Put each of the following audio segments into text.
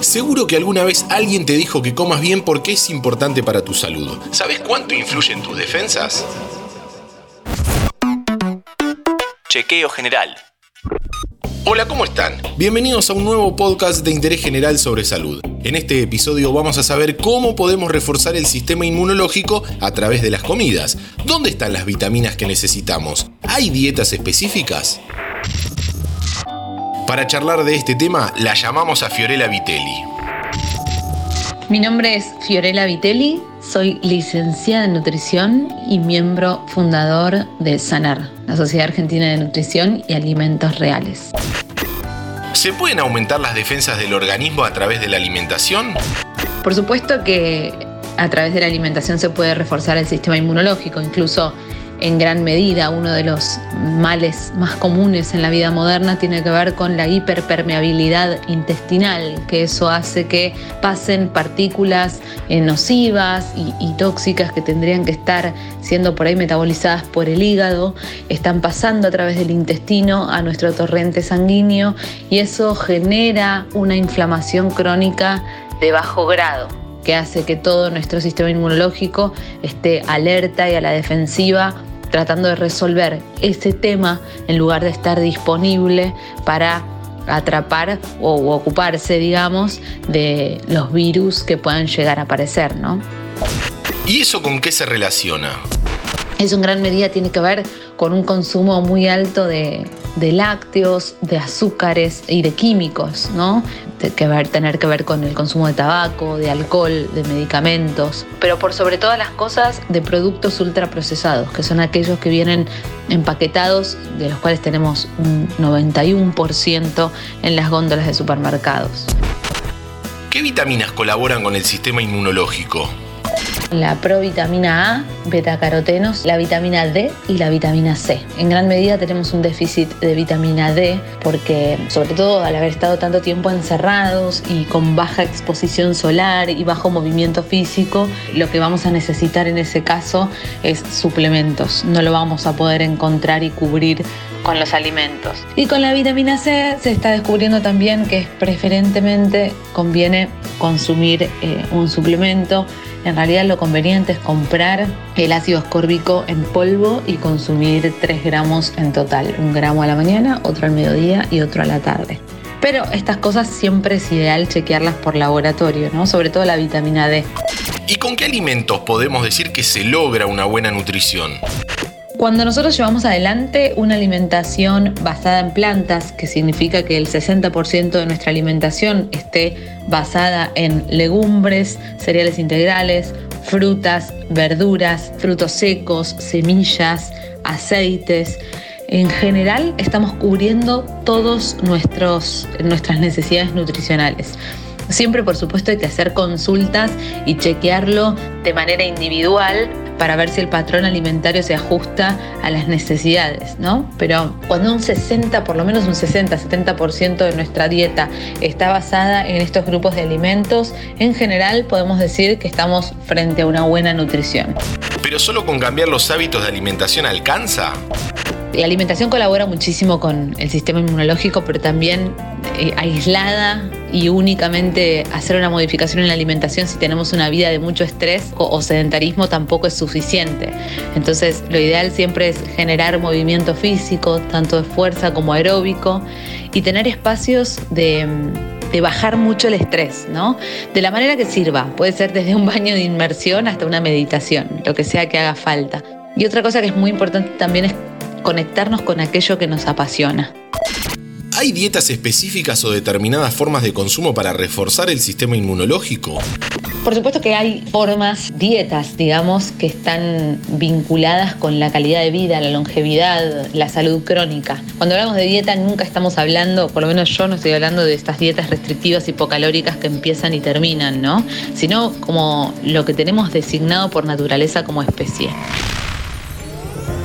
Seguro que alguna vez alguien te dijo que comas bien porque es importante para tu salud. ¿Sabes cuánto influyen tus defensas? Chequeo general. Hola, ¿cómo están? Bienvenidos a un nuevo podcast de interés general sobre salud. En este episodio vamos a saber cómo podemos reforzar el sistema inmunológico a través de las comidas. ¿Dónde están las vitaminas que necesitamos? ¿Hay dietas específicas? Para charlar de este tema, la llamamos a Fiorella Vitelli. Mi nombre es Fiorella Vitelli, soy licenciada en nutrición y miembro fundador de SANAR, la Sociedad Argentina de Nutrición y Alimentos Reales. ¿Se pueden aumentar las defensas del organismo a través de la alimentación? Por supuesto que a través de la alimentación se puede reforzar el sistema inmunológico, incluso en gran medida uno de los males más comunes en la vida moderna tiene que ver con la hiperpermeabilidad intestinal, que eso hace que pasen partículas eh, nocivas y, tóxicas que tendrían que estar siendo por ahí metabolizadas por el hígado, están pasando a través del intestino a nuestro torrente sanguíneo y eso genera una inflamación crónica de bajo grado que hace que todo nuestro sistema inmunológico esté alerta y a la defensiva tratando de resolver ese tema en lugar de estar disponible para atrapar o ocuparse, digamos, de los virus que puedan llegar a aparecer, ¿no? ¿Y eso con qué se relaciona? Eso en gran medida tiene que ver con un consumo muy alto de, lácteos, de azúcares y de químicos, ¿no? Que ver, tener que ver con el consumo de tabaco, de alcohol, de medicamentos, pero por sobre todas las cosas de productos ultraprocesados, que son aquellos que vienen empaquetados, de los cuales tenemos un 91% en las góndolas de supermercados. ¿Qué vitaminas colaboran con el sistema inmunológico? la provitamina A, betacarotenos, la vitamina D y la vitamina C. En gran medida tenemos un déficit de vitamina D porque sobre todo al haber estado tanto tiempo encerrados y con baja exposición solar y bajo movimiento físico, lo que vamos a necesitar en ese caso es suplementos. No lo vamos a poder encontrar y cubrir con los alimentos. Y con la vitamina C se está descubriendo también que preferentemente conviene consumir eh, un suplemento en realidad lo conveniente es comprar el ácido ascórbico en polvo y consumir 3 gramos en total. Un gramo a la mañana, otro al mediodía y otro a la tarde. Pero estas cosas siempre es ideal chequearlas por laboratorio, ¿no? Sobre todo la vitamina D. ¿Y con qué alimentos podemos decir que se logra una buena nutrición? Cuando nosotros llevamos adelante una alimentación basada en plantas, que significa que el 60% de nuestra alimentación esté basada en legumbres, cereales integrales, frutas, verduras, frutos secos, semillas, aceites, en general estamos cubriendo todas nuestras necesidades nutricionales. Siempre, por supuesto, hay que hacer consultas y chequearlo de manera individual para ver si el patrón alimentario se ajusta a las necesidades, ¿no? Pero cuando un 60, por lo menos un 60-70% de nuestra dieta está basada en estos grupos de alimentos, en general podemos decir que estamos frente a una buena nutrición. ¿Pero solo con cambiar los hábitos de alimentación alcanza? La alimentación colabora muchísimo con el sistema inmunológico, pero también eh, aislada y únicamente hacer una modificación en la alimentación si tenemos una vida de mucho estrés o, sedentarismo tampoco es suficiente. Entonces lo ideal siempre es generar movimiento físico, tanto de fuerza como aeróbico, y tener espacios de de bajar mucho el estrés, ¿no? De la manera que sirva. Puede ser desde un baño de inmersión hasta una meditación, lo que sea que haga falta. Y otra cosa que es muy importante también es conectarnos con aquello que nos apasiona. ¿Hay dietas específicas o determinadas formas de consumo para reforzar el sistema inmunológico? Por supuesto que hay formas, dietas, digamos, que están vinculadas con la calidad de vida, la longevidad, la salud crónica. Cuando hablamos de dieta nunca estamos hablando, por lo menos yo no estoy hablando de estas dietas restrictivas hipocalóricas que empiezan y terminan, ¿no? Sino como lo que tenemos designado por naturaleza como especie.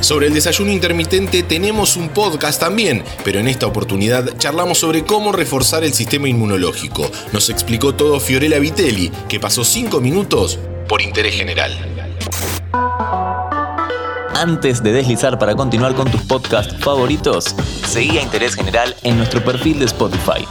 Sobre el desayuno intermitente tenemos un podcast también, pero en esta oportunidad charlamos sobre cómo reforzar el sistema inmunológico. Nos explicó todo Fiorella Vitelli, que pasó 5 minutos por interés general. Antes de deslizar para continuar con tus podcasts favoritos, seguí a Interés General en nuestro perfil de Spotify.